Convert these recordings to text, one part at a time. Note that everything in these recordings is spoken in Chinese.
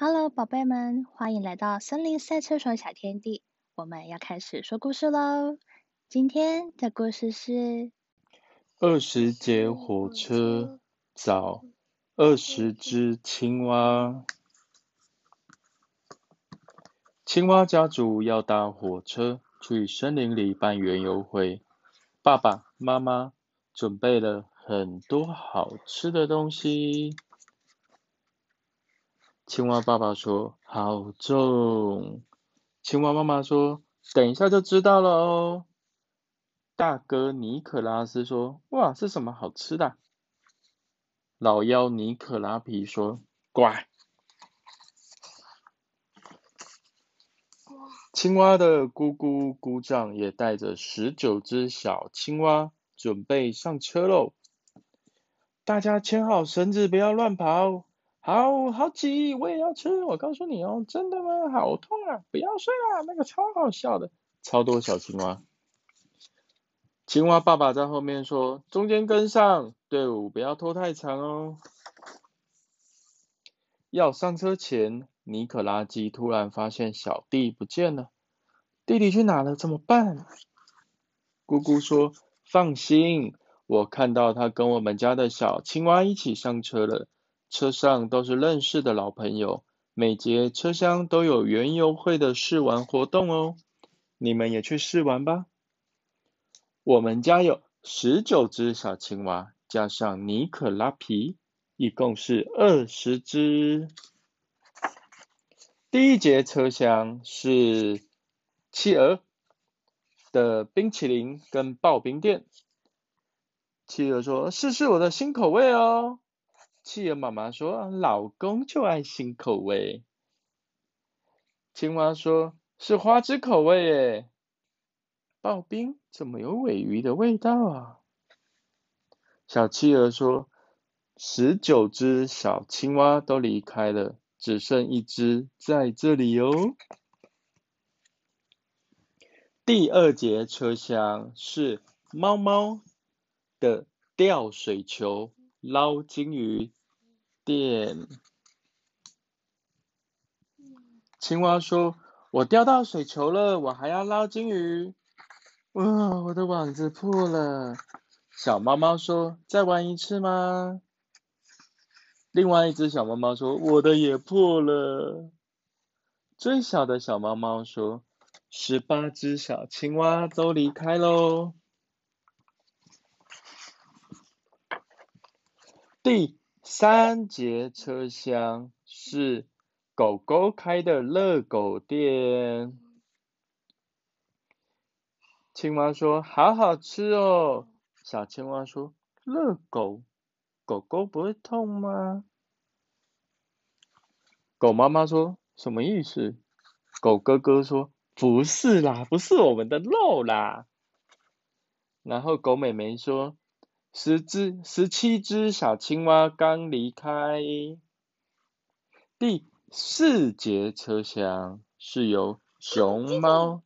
Hello，宝贝们，欢迎来到森林赛车手小天地。我们要开始说故事喽。今天的故事是二十节火车找二十只青蛙。青蛙家族要搭火车去森林里办园游会。爸爸妈妈准备了很多好吃的东西。青蛙爸爸说：“好重。”青蛙妈妈说：“等一下就知道了哦。”大哥尼可拉斯说：“哇，是什么好吃的？”老妖尼可拉皮说：“乖。”青蛙的姑姑姑丈也带着十九只小青蛙，准备上车喽。大家牵好绳子，不要乱跑。好好挤，我也要吃。我告诉你哦，真的吗？好痛啊！不要睡啊，那个超好笑的，超多小青蛙。青蛙爸爸在后面说：“中间跟上，队伍不要拖太长哦。”要上车前，尼可拉基突然发现小弟不见了。弟弟去哪了？怎么办？姑姑说：“放心，我看到他跟我们家的小青蛙一起上车了。”车上都是认识的老朋友，每节车厢都有园游会的试玩活动哦，你们也去试玩吧。我们家有十九只小青蛙，加上尼可拉皮，一共是二十只。第一节车厢是企鹅的冰淇淋跟刨冰店。企鹅说：“试试我的新口味哦。”企鹅妈妈说：“老公就爱新口味。”青蛙说：“是花枝口味耶。”刨冰怎么有尾鱼的味道啊？小企鹅说：“十九只小青蛙都离开了，只剩一只在这里哦。”第二节车厢是猫猫的吊水球捞金鱼。店。青蛙说：“我钓到水球了，我还要捞金鱼。”哇，我的网子破了。小猫猫说：“再玩一次吗？”另外一只小猫猫说：“我的也破了。”最小的小猫猫说：“十八只小青蛙都离开喽。”第。三节车厢是狗狗开的热狗店。青蛙说：“好好吃哦。”小青蛙说：“热狗，狗狗不会痛吗？”狗妈妈说：“什么意思？”狗哥哥说：“不是啦，不是我们的肉啦。”然后狗妹妹说。十只、十七只小青蛙刚离开。第四节车厢是由熊猫、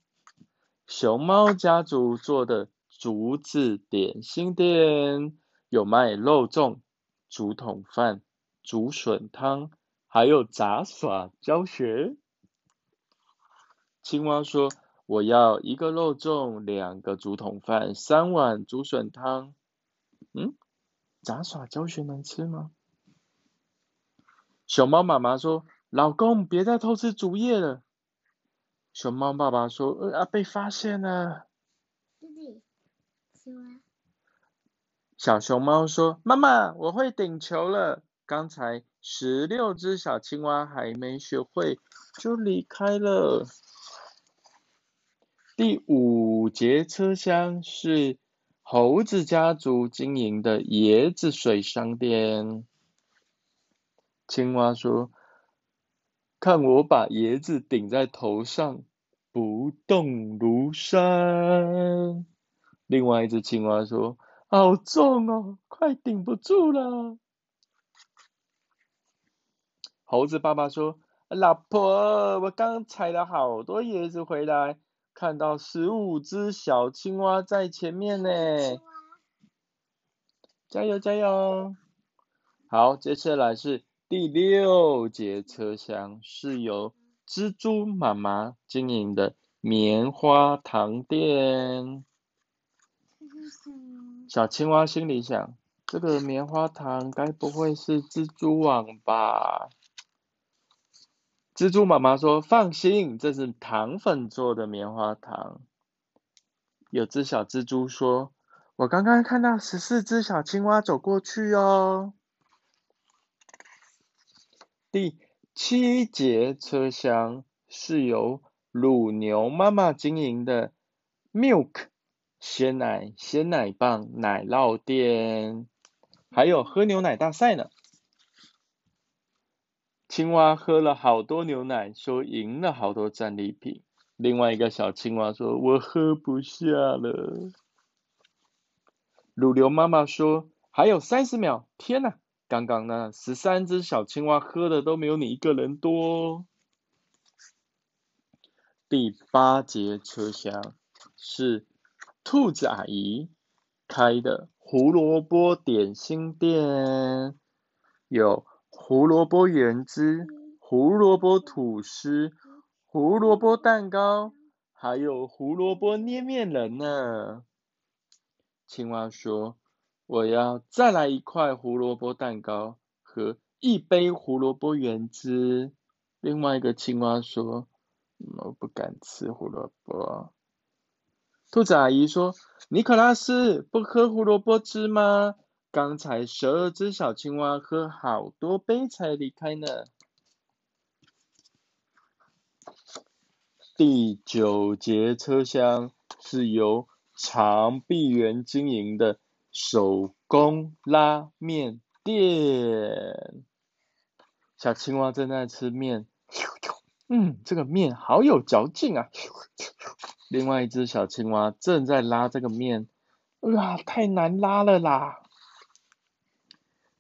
熊猫家族做的竹子点心店，有卖肉粽、竹筒饭、竹笋汤，还有杂耍教学。青蛙说：“我要一个肉粽，两个竹筒饭，三碗竹笋汤。”嗯，杂耍教学能吃吗？熊猫妈妈说：“老公，别再偷吃竹叶了。”熊猫爸爸说：“呃啊，被发现了。”弟弟，小熊猫说：“妈妈，我会顶球了。刚才十六只小青蛙还没学会，就离开了。”第五节车厢是。猴子家族经营的椰子水商店。青蛙说：“看我把椰子顶在头上，不动如山。”另外一只青蛙说：“好重哦，快顶不住了。”猴子爸爸说：“老婆，我刚采了好多椰子回来。”看到十五只小青蛙在前面呢，加油加油！好，接下来是第六节车厢是由蜘蛛妈妈经营的棉花糖店。小青蛙心里想：这个棉花糖该不会是蜘蛛网吧？蜘蛛妈妈说：“放心，这是糖粉做的棉花糖。”有只小蜘蛛说：“我刚刚看到十四只小青蛙走过去哦。”第七节车厢是由乳牛妈妈经营的 Milk 鲜奶鲜奶棒奶酪店，还有喝牛奶大赛呢。青蛙喝了好多牛奶，说赢了好多战利品。另外一个小青蛙说：“我喝不下了。”乳牛妈妈说：“还有三十秒，天哪！刚刚那十三只小青蛙喝的都没有你一个人多。”第八节车厢是兔子阿姨开的胡萝卜点心店，有。胡萝卜原汁、胡萝卜吐司、胡萝卜蛋糕，还有胡萝卜捏面人呢。青蛙说：“我要再来一块胡萝卜蛋糕和一杯胡萝卜原汁。”另外一个青蛙说：“我不敢吃胡萝卜。”兔子阿姨说：“尼可拉斯，不喝胡萝卜汁吗？”刚才十二只小青蛙喝好多杯才离开呢。第九节车厢是由长臂猿经营的手工拉面店。小青蛙正在吃面，嗯，这个面好有嚼劲啊。另外一只小青蛙正在拉这个面，哇，太难拉了啦。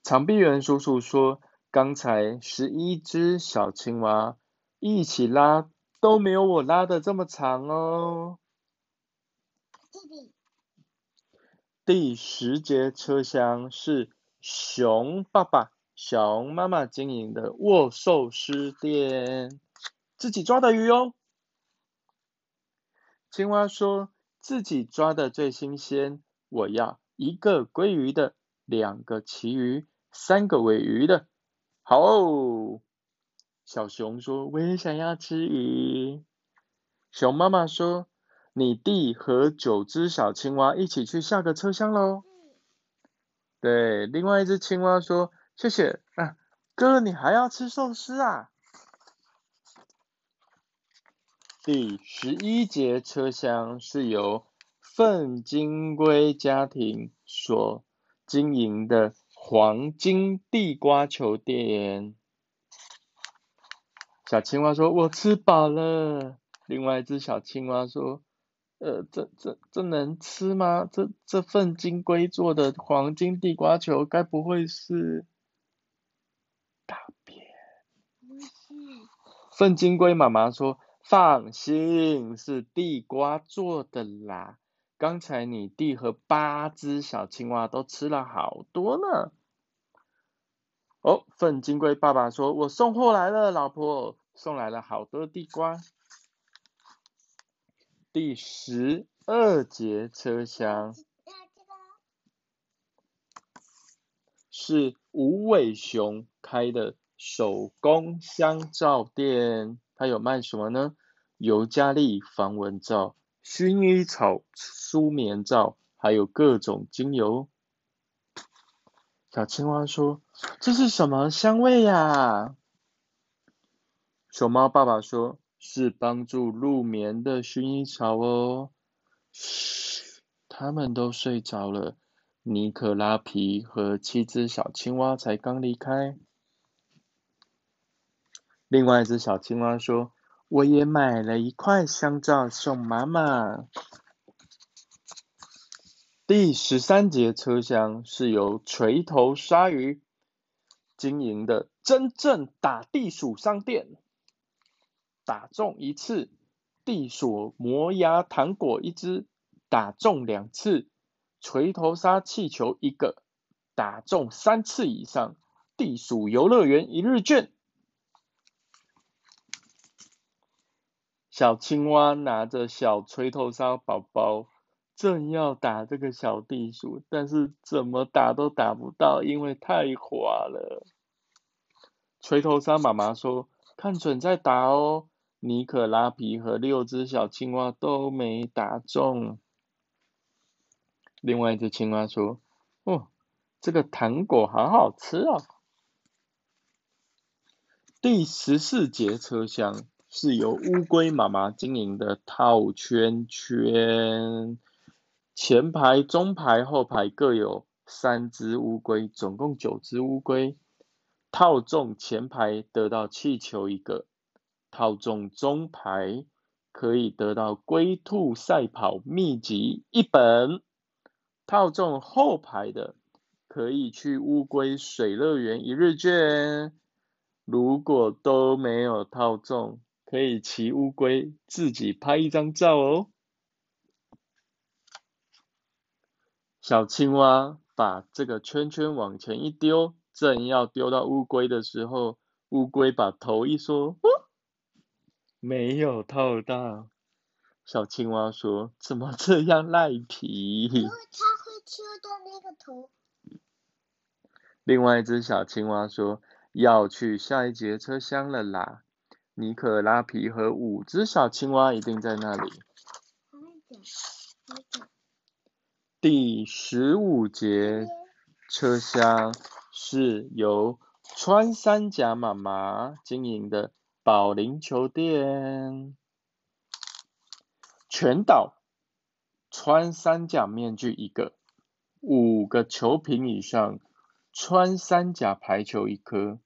长臂猿叔叔说：“刚才十一只小青蛙一起拉，都没有我拉的这么长哦。”第十节车厢是熊爸爸、熊妈妈经营的握寿司店，自己抓的鱼哦。青蛙说：“自己抓的最新鲜，我要一个鲑鱼的，两个旗鱼。”三个尾鱼的，好哦。小熊说：“我也想要吃鱼。”熊妈妈说：“你弟和九只小青蛙一起去下个车厢喽。”对，另外一只青蛙说：“谢谢啊，哥，你还要吃寿司啊？”第十一节车厢是由粪金龟家庭所经营的。黄金地瓜球店，小青蛙说：“我吃饱了。”另外一只小青蛙说：“呃，这这这能吃吗？这这份金龟做的黄金地瓜球，该不会是大便？”不是。粪金龟妈妈说：“放心，是地瓜做的啦。”刚才你弟和八只小青蛙都吃了好多呢。哦，粪金龟爸爸说：“我送货来了，老婆，送来了好多地瓜。”第十二节车厢是无尾熊开的手工香皂店，它有卖什么呢？尤加利防蚊皂。薰衣草舒眠皂，还有各种精油。小青蛙说：“这是什么香味呀？”熊猫爸爸说：“是帮助入眠的薰衣草哦。”嘘，他们都睡着了。尼可拉皮和七只小青蛙才刚离开。另外一只小青蛙说。我也买了一块香皂送妈妈。第十三节车厢是由锤头鲨鱼经营的真正打地鼠商店，打中一次，地鼠磨牙糖果一只；打中两次，锤头鲨气球一个；打中三次以上，地鼠游乐园一日券。小青蛙拿着小锤头鲨宝宝，正要打这个小地鼠，但是怎么打都打不到，因为太滑了。锤头鲨妈妈说：“看准再打哦。”尼可拉皮和六只小青蛙都没打中。另外一只青蛙说：“哦，这个糖果好好吃哦。”第十四节车厢。是由乌龟妈妈经营的套圈圈，前排、中排、后排各有三只乌龟，总共九只乌龟。套中前排得到气球一个，套中中排可以得到龟兔赛跑秘籍一本，套中后排的可以去乌龟水乐园一日券。如果都没有套中，可以骑乌龟自己拍一张照哦。小青蛙把这个圈圈往前一丢，正要丢到乌龟的时候，乌龟把头一缩，没有套到。小青蛙说：“怎么这样赖皮？”因为它会揪到那个头。另外一只小青蛙说：“要去下一节车厢了啦。”尼可拉皮和五只小青蛙一定在那里。第十五节车厢是由穿山甲妈妈经营的保龄球店。全岛穿山甲面具一个，五个球瓶以上穿山甲排球一颗，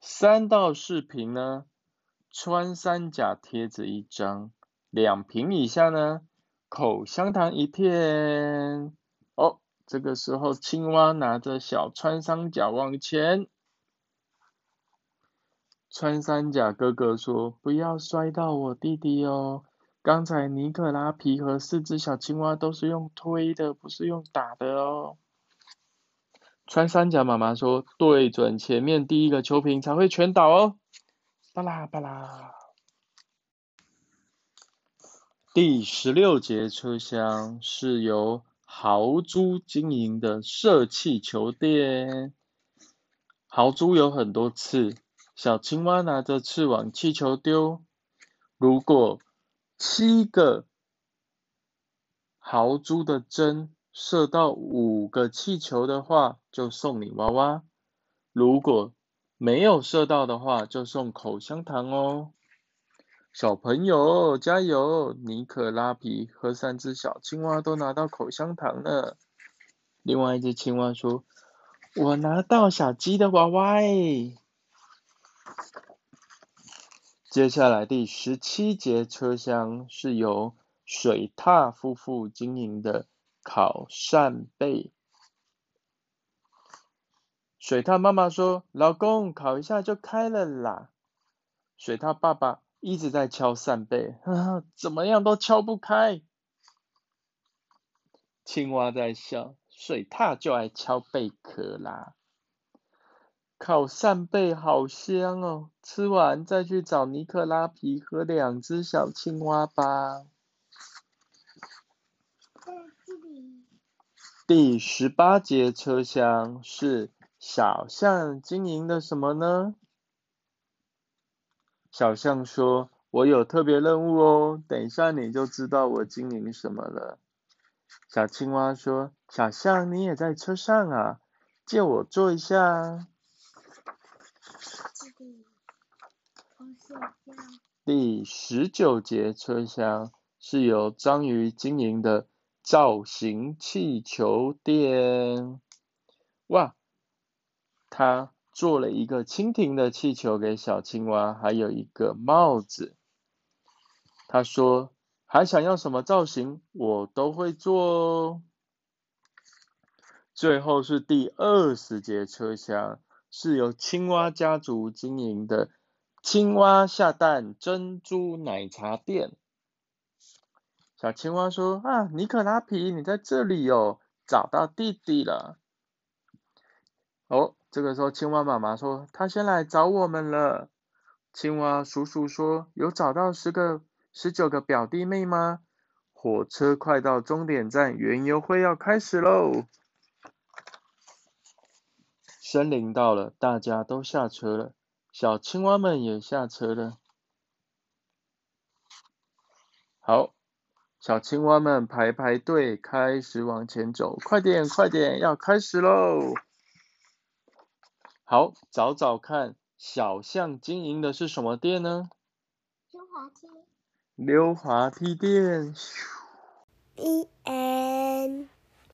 三到四瓶呢？穿山甲贴纸一张，两瓶以下呢，口香糖一片。哦，这个时候青蛙拿着小穿山甲往前。穿山甲哥哥说：“不要摔到我弟弟哦，刚才尼可拉皮和四只小青蛙都是用推的，不是用打的哦。”穿山甲妈妈说：“对准前面第一个球瓶才会全倒哦。”巴拉巴拉。第十六节车厢是由豪猪经营的射气球店。豪猪有很多刺，小青蛙拿着刺往气球丢。如果七个豪猪的针射到五个气球的话，就送你娃娃。如果没有射到的话，就送口香糖哦。小朋友加油！尼可拉皮和三只小青蛙都拿到口香糖了。另外一只青蛙说：“我拿到小鸡的娃娃。”接下来第十七节车厢是由水獭夫妇经营的烤扇贝。水獭妈妈说：“老公，烤一下就开了啦。”水獭爸爸一直在敲扇贝，怎么样都敲不开。青蛙在笑，水獭就爱敲贝壳啦。烤扇贝好香哦，吃完再去找尼克拉皮和两只小青蛙吧。第十八节车厢是。小象经营的什么呢？小象说：“我有特别任务哦，等一下你就知道我经营什么了。”小青蛙说：“小象，你也在车上啊？借我坐一下。”第十九节车厢是由章鱼经营的造型气球店。哇！他做了一个蜻蜓的气球给小青蛙，还有一个帽子。他说：“还想要什么造型，我都会做哦。”最后是第二十节车厢，是由青蛙家族经营的青蛙下蛋珍珠奶茶店。小青蛙说：“啊，尼可拉皮，你在这里哦，找到弟弟了。”哦。这个时候，青蛙妈妈说：“他先来找我们了。”青蛙叔叔说：“有找到十个、十九个表弟妹吗？”火车快到终点站，园游会要开始喽！森林到了，大家都下车了，小青蛙们也下车了。好，小青蛙们排排队，开始往前走。快点，快点，要开始喽！好，找找看，小象经营的是什么店呢？溜滑梯。溜滑梯店。The end.